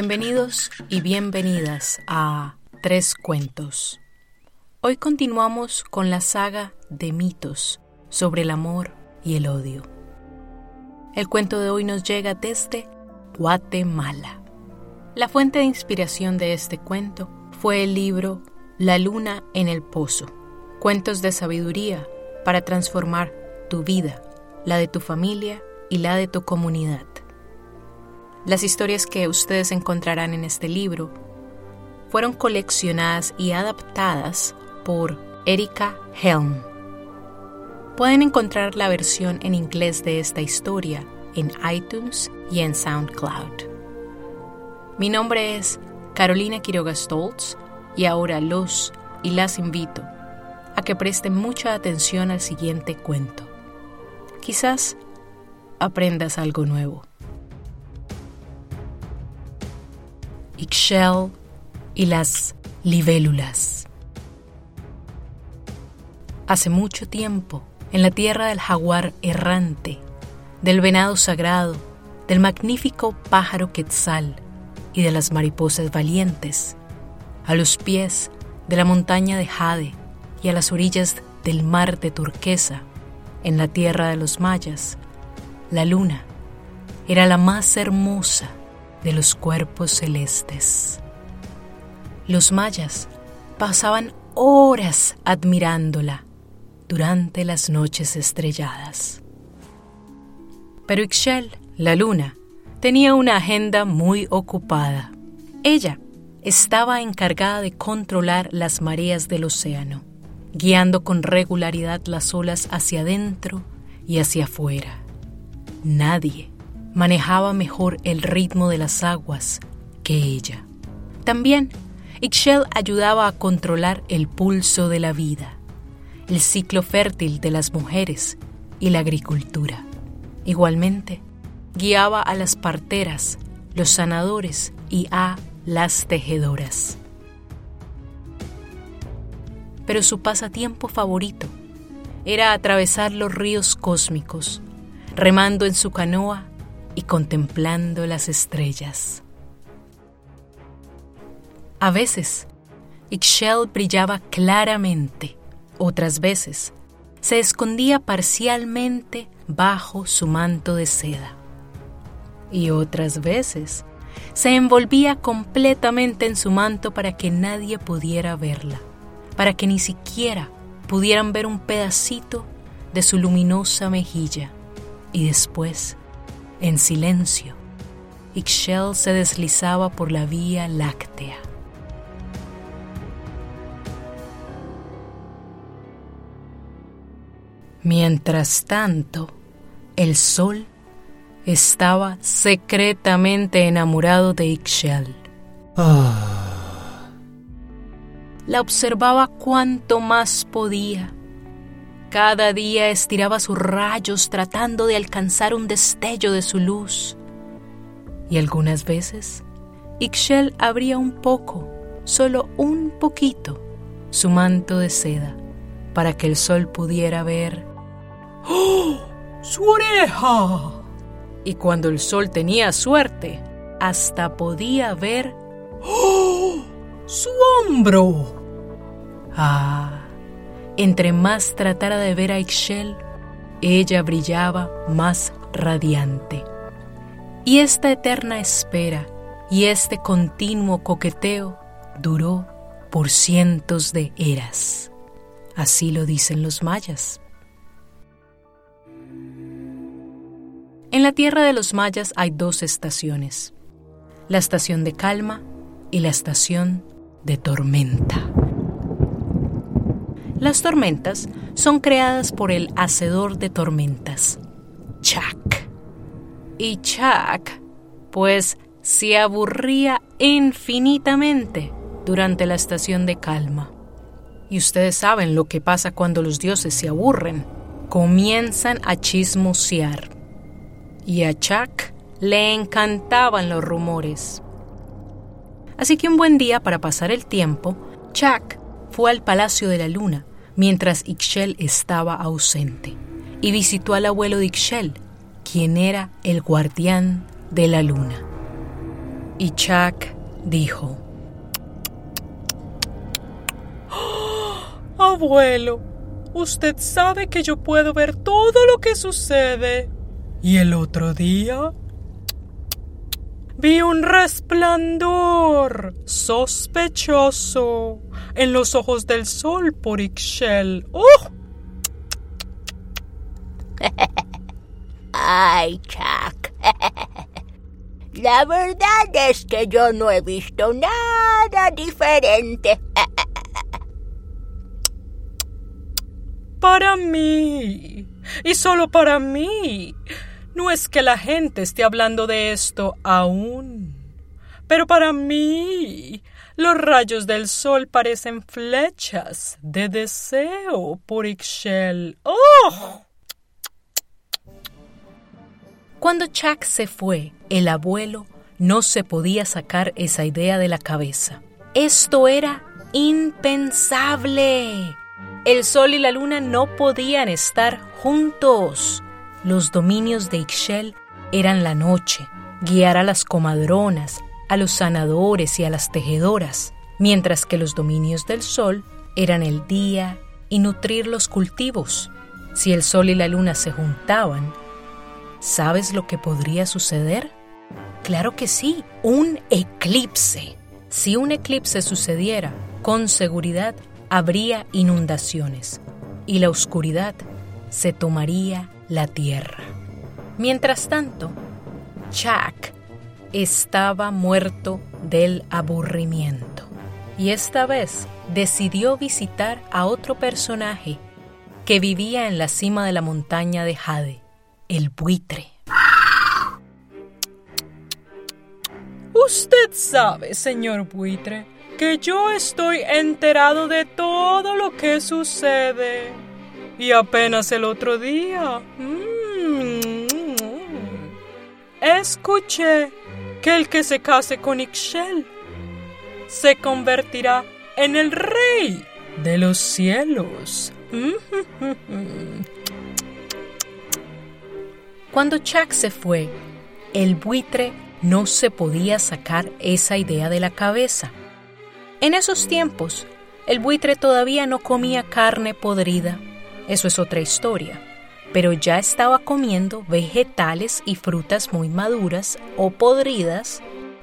Bienvenidos y bienvenidas a Tres Cuentos. Hoy continuamos con la saga de mitos sobre el amor y el odio. El cuento de hoy nos llega desde Guatemala. La fuente de inspiración de este cuento fue el libro La luna en el pozo, cuentos de sabiduría para transformar tu vida, la de tu familia y la de tu comunidad. Las historias que ustedes encontrarán en este libro fueron coleccionadas y adaptadas por Erika Helm. Pueden encontrar la versión en inglés de esta historia en iTunes y en SoundCloud. Mi nombre es Carolina Quiroga Stoltz y ahora los y las invito a que presten mucha atención al siguiente cuento. Quizás aprendas algo nuevo. Ixchel y las libélulas. Hace mucho tiempo, en la tierra del jaguar errante, del venado sagrado, del magnífico pájaro quetzal y de las mariposas valientes, a los pies de la montaña de Jade y a las orillas del mar de turquesa, en la tierra de los mayas, la luna era la más hermosa de los cuerpos celestes. Los mayas pasaban horas admirándola durante las noches estrelladas. Pero Ixchel, la luna, tenía una agenda muy ocupada. Ella estaba encargada de controlar las mareas del océano, guiando con regularidad las olas hacia adentro y hacia afuera. Nadie manejaba mejor el ritmo de las aguas que ella. También, Ixchel ayudaba a controlar el pulso de la vida, el ciclo fértil de las mujeres y la agricultura. Igualmente, guiaba a las parteras, los sanadores y a las tejedoras. Pero su pasatiempo favorito era atravesar los ríos cósmicos, remando en su canoa y contemplando las estrellas. A veces, Ixchel brillaba claramente, otras veces se escondía parcialmente bajo su manto de seda. Y otras veces se envolvía completamente en su manto para que nadie pudiera verla, para que ni siquiera pudieran ver un pedacito de su luminosa mejilla. Y después en silencio, Ixchel se deslizaba por la Vía Láctea. Mientras tanto, el sol estaba secretamente enamorado de Ixchel. La observaba cuanto más podía cada día estiraba sus rayos tratando de alcanzar un destello de su luz. Y algunas veces, Ixchel abría un poco, solo un poquito, su manto de seda para que el sol pudiera ver ¡Oh! ¡Su oreja! Y cuando el sol tenía suerte, hasta podía ver ¡Oh! ¡Su hombro! Ah, entre más tratara de ver a Ixchel, ella brillaba más radiante. Y esta eterna espera y este continuo coqueteo duró por cientos de eras. Así lo dicen los mayas. En la tierra de los mayas hay dos estaciones, la estación de calma y la estación de tormenta. Las tormentas son creadas por el hacedor de tormentas, Chak. Y Chak, pues, se aburría infinitamente durante la estación de calma. Y ustedes saben lo que pasa cuando los dioses se aburren. Comienzan a chismosear. Y a Chak le encantaban los rumores. Así que un buen día para pasar el tiempo, Chak fue al Palacio de la Luna mientras Ixchel estaba ausente y visitó al abuelo de Ixchel, quien era el guardián de la luna. Y Chuck dijo, Abuelo, usted sabe que yo puedo ver todo lo que sucede. Y el otro día vi un resplandor sospechoso en los ojos del sol por Ixchel. ¡Oh! Ay, Chuck. La verdad es que yo no he visto nada diferente. Para mí. Y solo para mí. No es que la gente esté hablando de esto aún. Pero para mí, los rayos del sol parecen flechas de deseo por Ixchel. ¡Oh! Cuando Chuck se fue, el abuelo no se podía sacar esa idea de la cabeza. Esto era impensable. El sol y la luna no podían estar juntos. Los dominios de Ixchel eran la noche, guiar a las comadronas, a los sanadores y a las tejedoras, mientras que los dominios del sol eran el día y nutrir los cultivos. Si el sol y la luna se juntaban, ¿Sabes lo que podría suceder? Claro que sí, un eclipse. Si un eclipse sucediera, con seguridad habría inundaciones y la oscuridad se tomaría la tierra. Mientras tanto, Chuck estaba muerto del aburrimiento y esta vez decidió visitar a otro personaje que vivía en la cima de la montaña de Jade el buitre. Usted sabe, señor buitre, que yo estoy enterado de todo lo que sucede. Y apenas el otro día... Mm, escuché que el que se case con Ixchel se convertirá en el rey de los cielos. Cuando Chuck se fue, el buitre no se podía sacar esa idea de la cabeza. En esos tiempos, el buitre todavía no comía carne podrida, eso es otra historia, pero ya estaba comiendo vegetales y frutas muy maduras o podridas,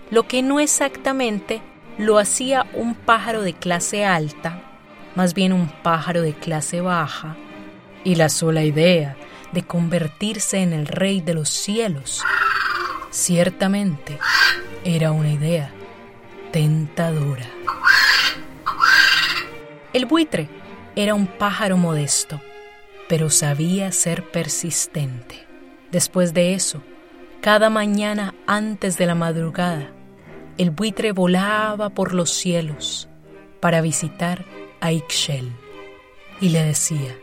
lo que no exactamente lo hacía un pájaro de clase alta, más bien un pájaro de clase baja, y la sola idea de convertirse en el rey de los cielos. Ciertamente era una idea tentadora. El buitre era un pájaro modesto, pero sabía ser persistente. Después de eso, cada mañana antes de la madrugada, el buitre volaba por los cielos para visitar a Ixchel y le decía,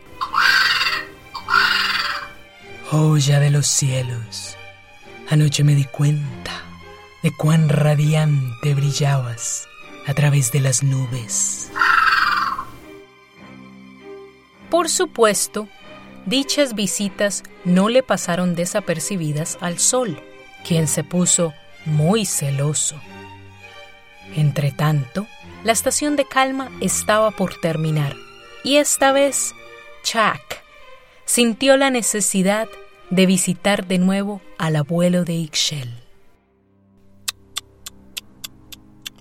Joya de los cielos, anoche me di cuenta de cuán radiante brillabas a través de las nubes. Por supuesto, dichas visitas no le pasaron desapercibidas al sol, quien se puso muy celoso. Entretanto, la estación de calma estaba por terminar y esta vez Chuck sintió la necesidad de visitar de nuevo al abuelo de Ixchel.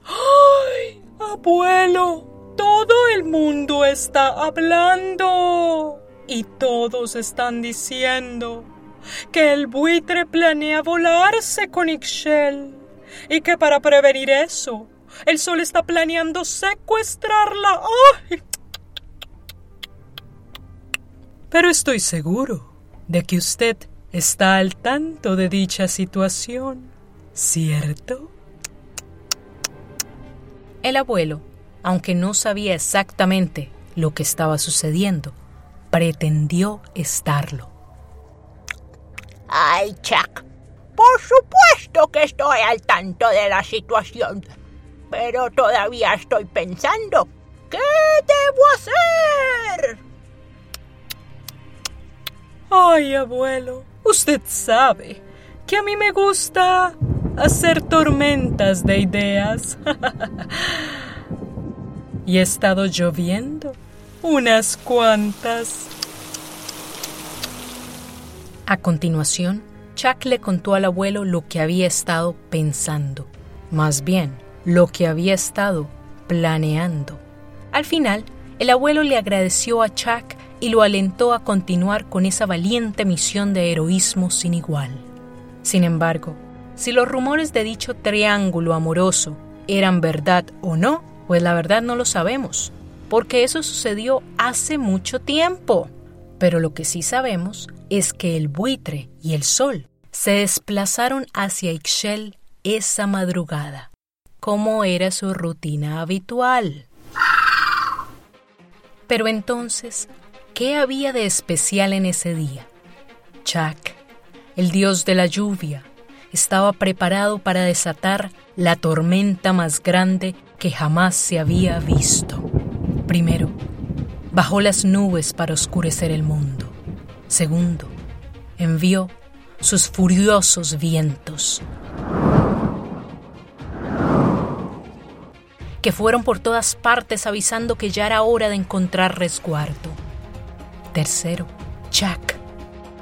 ¡Ay, abuelo! Todo el mundo está hablando y todos están diciendo que el buitre planea volarse con Ixchel y que para prevenir eso, el sol está planeando secuestrarla. ¡Ay! Pero estoy seguro de que usted está al tanto de dicha situación, ¿cierto? El abuelo, aunque no sabía exactamente lo que estaba sucediendo, pretendió estarlo. Ay, Chuck, por supuesto que estoy al tanto de la situación, pero todavía estoy pensando, ¿qué debo hacer? Ay, abuelo, usted sabe que a mí me gusta hacer tormentas de ideas. y ha estado lloviendo unas cuantas. A continuación, Chuck le contó al abuelo lo que había estado pensando, más bien, lo que había estado planeando. Al final, el abuelo le agradeció a Chuck y lo alentó a continuar con esa valiente misión de heroísmo sin igual. Sin embargo, si los rumores de dicho triángulo amoroso eran verdad o no, pues la verdad no lo sabemos, porque eso sucedió hace mucho tiempo. Pero lo que sí sabemos es que el buitre y el sol se desplazaron hacia Ixchel esa madrugada, como era su rutina habitual. Pero entonces, ¿qué había de especial en ese día? Chak, el dios de la lluvia, estaba preparado para desatar la tormenta más grande que jamás se había visto. Primero, bajó las nubes para oscurecer el mundo. Segundo, envió sus furiosos vientos, que fueron por todas partes avisando que ya era hora de encontrar resguardo. Tercero, Jack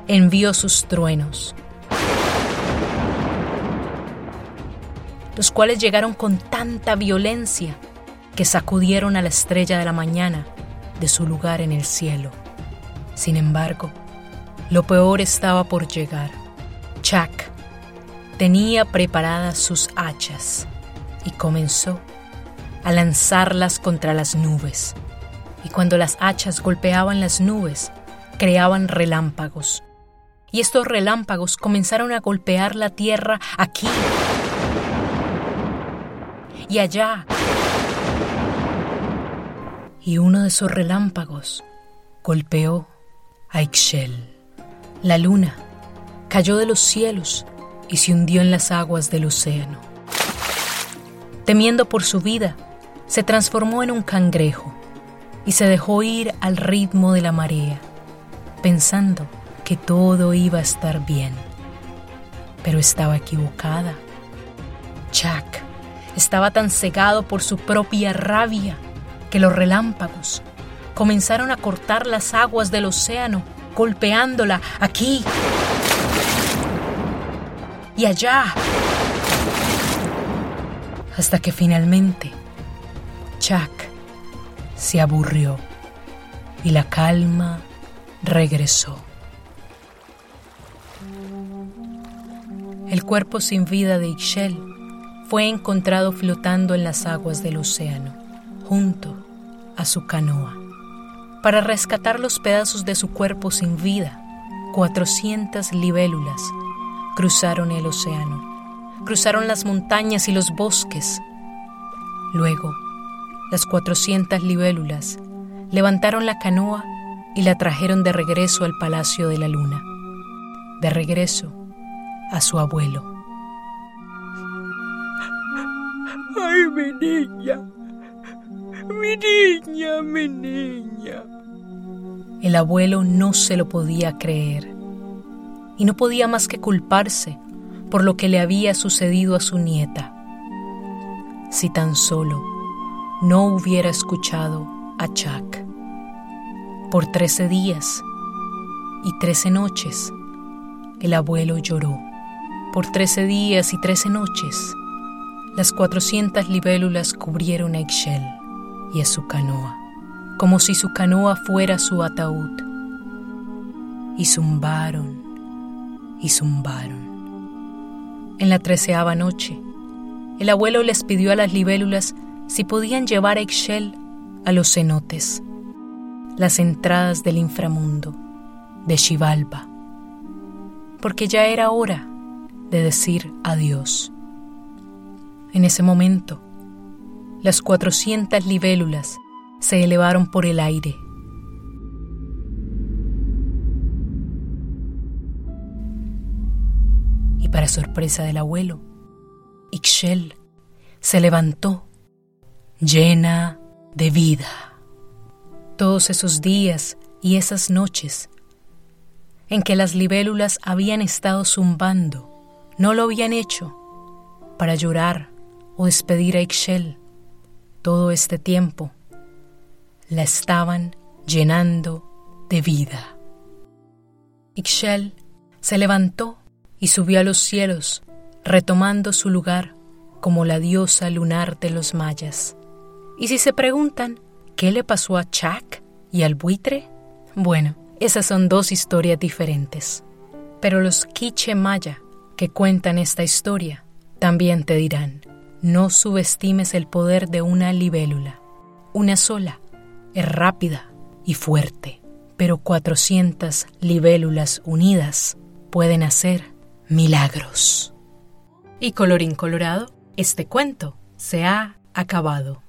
envió sus truenos, los cuales llegaron con tanta violencia que sacudieron a la estrella de la mañana de su lugar en el cielo. Sin embargo, lo peor estaba por llegar. Chuck tenía preparadas sus hachas y comenzó a lanzarlas contra las nubes. Y cuando las hachas golpeaban las nubes, creaban relámpagos. Y estos relámpagos comenzaron a golpear la tierra aquí y allá. Y uno de esos relámpagos golpeó a Ixchel. La luna cayó de los cielos y se hundió en las aguas del océano. Temiendo por su vida, se transformó en un cangrejo y se dejó ir al ritmo de la marea, pensando que todo iba a estar bien. Pero estaba equivocada. Chuck estaba tan cegado por su propia rabia que los relámpagos comenzaron a cortar las aguas del océano, golpeándola aquí y allá, hasta que finalmente Chuck se aburrió y la calma regresó. El cuerpo sin vida de Ixchel fue encontrado flotando en las aguas del océano, junto a su canoa. Para rescatar los pedazos de su cuerpo sin vida, 400 libélulas cruzaron el océano, cruzaron las montañas y los bosques. Luego, las 400 libélulas levantaron la canoa y la trajeron de regreso al Palacio de la Luna, de regreso a su abuelo. ¡Ay, mi niña! ¡Mi niña, mi niña! El abuelo no se lo podía creer y no podía más que culparse por lo que le había sucedido a su nieta. Si tan solo no hubiera escuchado a Chuck. Por trece días y trece noches, el abuelo lloró. Por trece días y trece noches, las cuatrocientas libélulas cubrieron a Ixchel y a su canoa, como si su canoa fuera su ataúd, y zumbaron y zumbaron. En la treceava noche, el abuelo les pidió a las libélulas si podían llevar a Ixchel a los cenotes, las entradas del inframundo, de Xibalba, porque ya era hora de decir adiós. En ese momento, las cuatrocientas libélulas se elevaron por el aire. Y para sorpresa del abuelo, Ixchel se levantó llena de vida. Todos esos días y esas noches en que las libélulas habían estado zumbando, no lo habían hecho para llorar o despedir a Ixchel. Todo este tiempo la estaban llenando de vida. Ixchel se levantó y subió a los cielos, retomando su lugar como la diosa lunar de los mayas. Y si se preguntan qué le pasó a Chak y al buitre, bueno, esas son dos historias diferentes. Pero los quiche maya que cuentan esta historia también te dirán, no subestimes el poder de una libélula. Una sola es rápida y fuerte, pero 400 libélulas unidas pueden hacer milagros. Y colorín colorado, este cuento se ha acabado.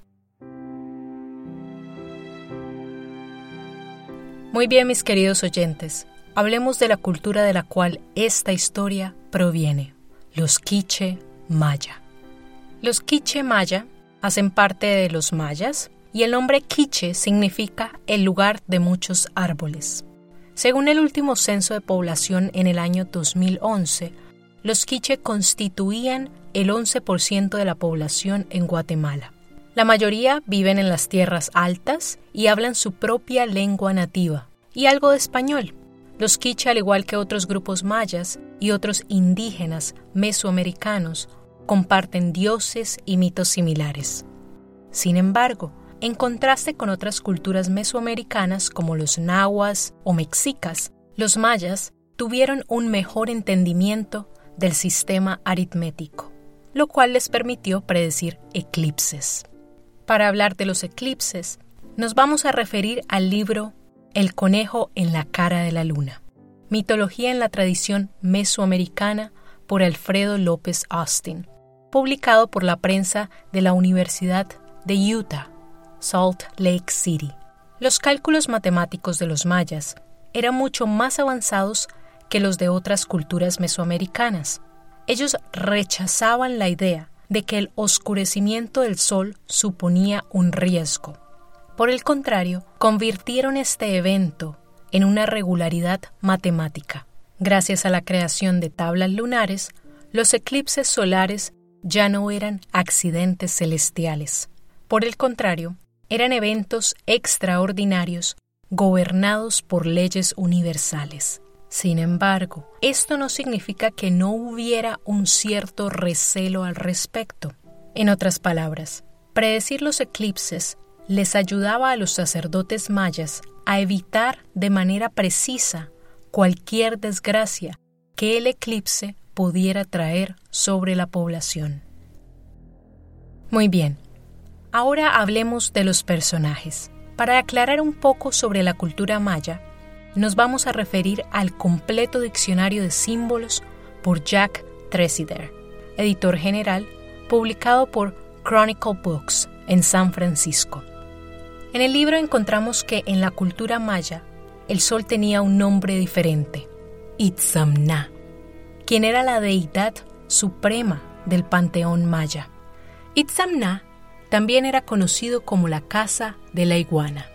Muy bien, mis queridos oyentes, hablemos de la cultura de la cual esta historia proviene, los quiche maya. Los quiche maya hacen parte de los mayas y el nombre quiche significa el lugar de muchos árboles. Según el último censo de población en el año 2011, los quiche constituían el 11% de la población en Guatemala. La mayoría viven en las tierras altas y hablan su propia lengua nativa y algo de español. Los quiche, al igual que otros grupos mayas y otros indígenas mesoamericanos, comparten dioses y mitos similares. Sin embargo, en contraste con otras culturas mesoamericanas como los nahuas o mexicas, los mayas tuvieron un mejor entendimiento del sistema aritmético lo cual les permitió predecir eclipses. Para hablar de los eclipses, nos vamos a referir al libro El conejo en la cara de la luna, mitología en la tradición mesoamericana por Alfredo López Austin, publicado por la prensa de la Universidad de Utah, Salt Lake City. Los cálculos matemáticos de los mayas eran mucho más avanzados que los de otras culturas mesoamericanas ellos rechazaban la idea de que el oscurecimiento del sol suponía un riesgo. Por el contrario, convirtieron este evento en una regularidad matemática. Gracias a la creación de tablas lunares, los eclipses solares ya no eran accidentes celestiales. Por el contrario, eran eventos extraordinarios gobernados por leyes universales. Sin embargo, esto no significa que no hubiera un cierto recelo al respecto. En otras palabras, predecir los eclipses les ayudaba a los sacerdotes mayas a evitar de manera precisa cualquier desgracia que el eclipse pudiera traer sobre la población. Muy bien, ahora hablemos de los personajes. Para aclarar un poco sobre la cultura maya, nos vamos a referir al completo diccionario de símbolos por Jack Tresider, editor general, publicado por Chronicle Books en San Francisco. En el libro encontramos que en la cultura maya el sol tenía un nombre diferente, Itzamna, quien era la deidad suprema del panteón maya. Itzamna también era conocido como la casa de la iguana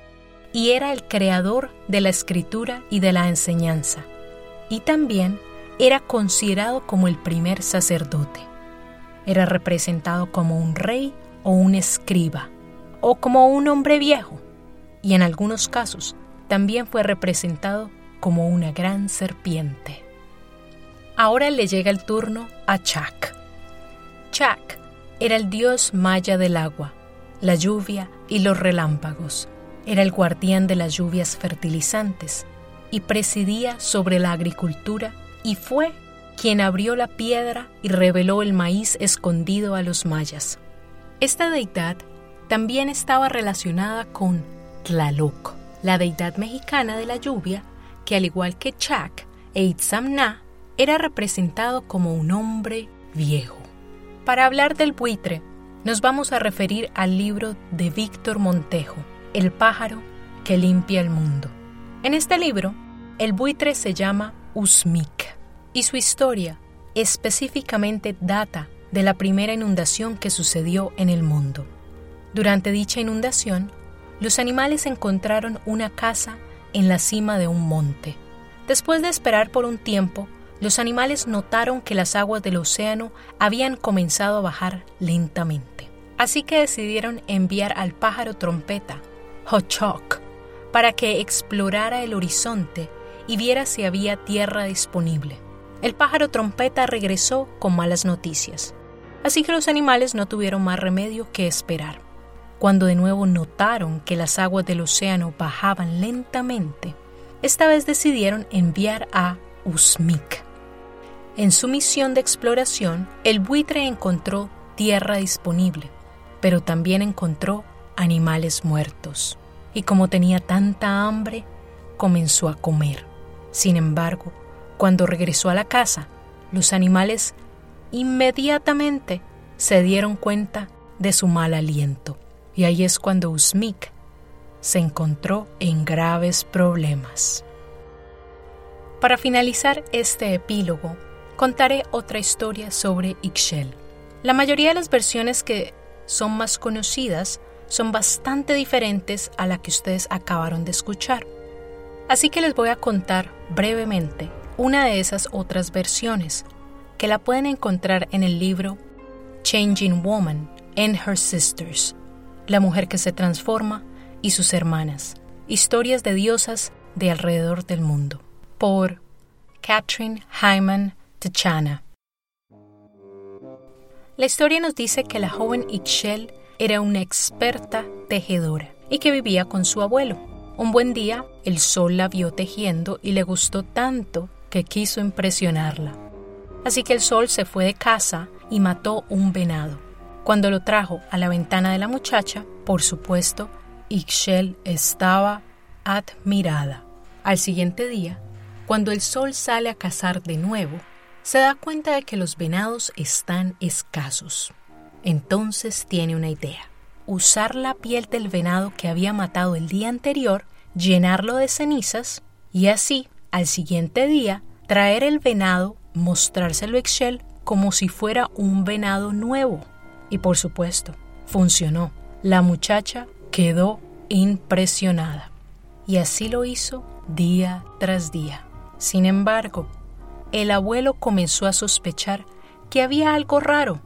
y era el creador de la escritura y de la enseñanza, y también era considerado como el primer sacerdote. Era representado como un rey o un escriba, o como un hombre viejo, y en algunos casos también fue representado como una gran serpiente. Ahora le llega el turno a Chak. Chak era el dios maya del agua, la lluvia y los relámpagos era el guardián de las lluvias fertilizantes y presidía sobre la agricultura y fue quien abrió la piedra y reveló el maíz escondido a los mayas. Esta deidad también estaba relacionada con Tlaloc, la deidad mexicana de la lluvia, que al igual que Chak e Itzamna, era representado como un hombre viejo. Para hablar del buitre, nos vamos a referir al libro de Víctor Montejo, el pájaro que limpia el mundo. En este libro, el buitre se llama Usmik y su historia específicamente data de la primera inundación que sucedió en el mundo. Durante dicha inundación, los animales encontraron una casa en la cima de un monte. Después de esperar por un tiempo, los animales notaron que las aguas del océano habían comenzado a bajar lentamente. Así que decidieron enviar al pájaro trompeta, Hochok, para que explorara el horizonte y viera si había tierra disponible. El pájaro trompeta regresó con malas noticias, así que los animales no tuvieron más remedio que esperar. Cuando de nuevo notaron que las aguas del océano bajaban lentamente, esta vez decidieron enviar a Usmik. En su misión de exploración, el buitre encontró tierra disponible, pero también encontró animales muertos. Y como tenía tanta hambre, comenzó a comer. Sin embargo, cuando regresó a la casa, los animales inmediatamente se dieron cuenta de su mal aliento. Y ahí es cuando Usmik se encontró en graves problemas. Para finalizar este epílogo, contaré otra historia sobre Ixchel. La mayoría de las versiones que son más conocidas son bastante diferentes a la que ustedes acabaron de escuchar. Así que les voy a contar brevemente una de esas otras versiones, que la pueden encontrar en el libro Changing Woman and Her Sisters, La mujer que se transforma y sus hermanas, historias de diosas de alrededor del mundo, por Catherine Hyman La historia nos dice que la joven Ixchel era una experta tejedora y que vivía con su abuelo. Un buen día, el sol la vio tejiendo y le gustó tanto que quiso impresionarla. Así que el sol se fue de casa y mató un venado. Cuando lo trajo a la ventana de la muchacha, por supuesto, Ixchel estaba admirada. Al siguiente día, cuando el sol sale a cazar de nuevo, se da cuenta de que los venados están escasos. Entonces tiene una idea. Usar la piel del venado que había matado el día anterior, llenarlo de cenizas y así, al siguiente día, traer el venado, mostrárselo a Excel como si fuera un venado nuevo. Y por supuesto, funcionó. La muchacha quedó impresionada. Y así lo hizo día tras día. Sin embargo, el abuelo comenzó a sospechar que había algo raro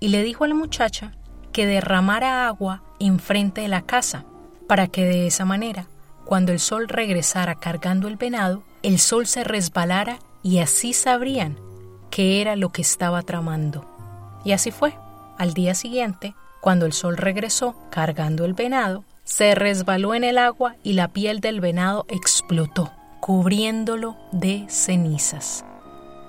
y le dijo a la muchacha que derramara agua enfrente de la casa para que de esa manera, cuando el sol regresara cargando el venado, el sol se resbalara y así sabrían qué era lo que estaba tramando. Y así fue. Al día siguiente, cuando el sol regresó cargando el venado, se resbaló en el agua y la piel del venado explotó, cubriéndolo de cenizas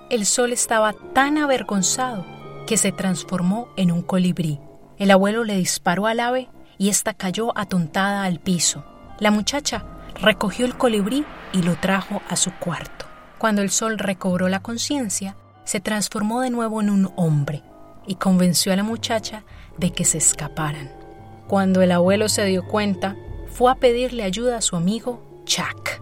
el sol estaba tan avergonzado que se transformó en un colibrí. El abuelo le disparó al ave y ésta cayó atontada al piso. La muchacha recogió el colibrí y lo trajo a su cuarto. Cuando el sol recobró la conciencia, se transformó de nuevo en un hombre y convenció a la muchacha de que se escaparan. Cuando el abuelo se dio cuenta, fue a pedirle ayuda a su amigo Chuck.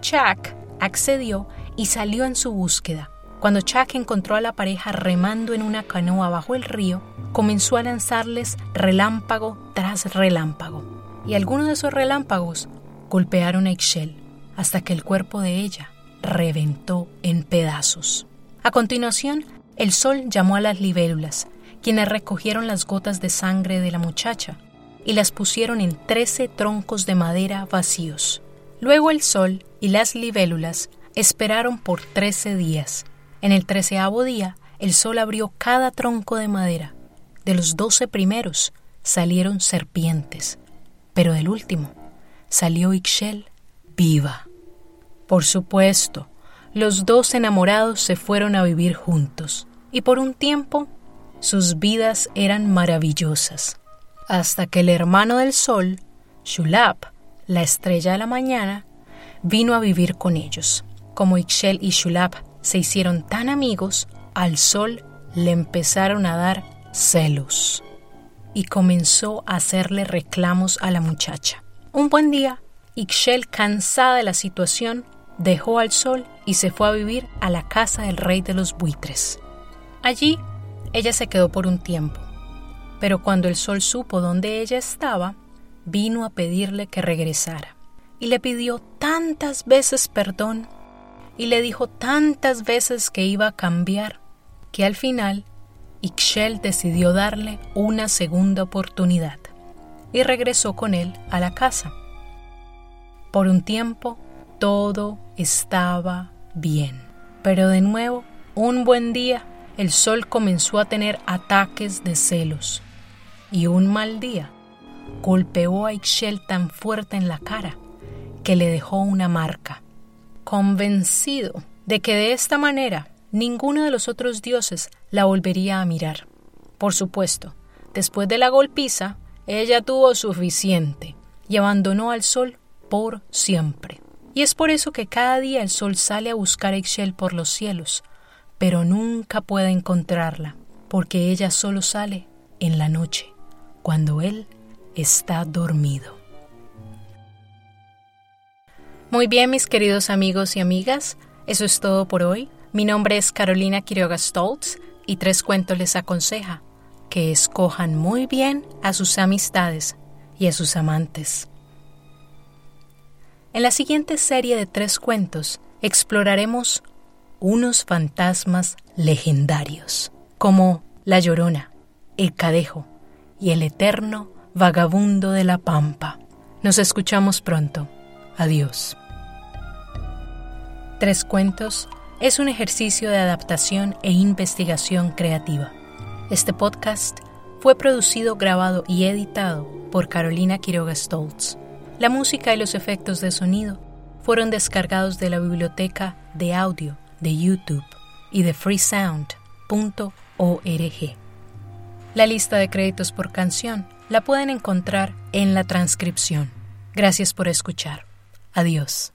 Chuck accedió y salió en su búsqueda, cuando Chuck encontró a la pareja remando en una canoa bajo el río, comenzó a lanzarles relámpago tras relámpago. Y algunos de esos relámpagos golpearon a Ixchel hasta que el cuerpo de ella reventó en pedazos. A continuación, el sol llamó a las libélulas, quienes recogieron las gotas de sangre de la muchacha y las pusieron en trece troncos de madera vacíos. Luego el sol y las libélulas esperaron por trece días en el treceavo día, el sol abrió cada tronco de madera. De los doce primeros salieron serpientes, pero del último salió Ixchel viva. Por supuesto, los dos enamorados se fueron a vivir juntos, y por un tiempo sus vidas eran maravillosas, hasta que el hermano del sol, Shulap, la estrella de la mañana, vino a vivir con ellos. Como Ixchel y Shulap se hicieron tan amigos, al sol le empezaron a dar celos y comenzó a hacerle reclamos a la muchacha. Un buen día, Ixchel, cansada de la situación, dejó al sol y se fue a vivir a la casa del rey de los buitres. Allí, ella se quedó por un tiempo, pero cuando el sol supo dónde ella estaba, vino a pedirle que regresara y le pidió tantas veces perdón y le dijo tantas veces que iba a cambiar que al final Ixchel decidió darle una segunda oportunidad y regresó con él a la casa. Por un tiempo todo estaba bien, pero de nuevo, un buen día, el sol comenzó a tener ataques de celos y un mal día golpeó a Ixchel tan fuerte en la cara que le dejó una marca. Convencido de que de esta manera ninguno de los otros dioses la volvería a mirar. Por supuesto, después de la golpiza, ella tuvo suficiente y abandonó al sol por siempre. Y es por eso que cada día el sol sale a buscar a Ixchel por los cielos, pero nunca puede encontrarla, porque ella solo sale en la noche, cuando él está dormido. Muy bien, mis queridos amigos y amigas, eso es todo por hoy. Mi nombre es Carolina Quiroga Stoltz y Tres Cuentos les aconseja que escojan muy bien a sus amistades y a sus amantes. En la siguiente serie de tres cuentos exploraremos unos fantasmas legendarios, como La Llorona, el Cadejo y el eterno vagabundo de la Pampa. Nos escuchamos pronto. Adiós. Tres Cuentos es un ejercicio de adaptación e investigación creativa. Este podcast fue producido, grabado y editado por Carolina Quiroga Stoltz. La música y los efectos de sonido fueron descargados de la biblioteca de audio de YouTube y de freesound.org. La lista de créditos por canción la pueden encontrar en la transcripción. Gracias por escuchar. Adiós.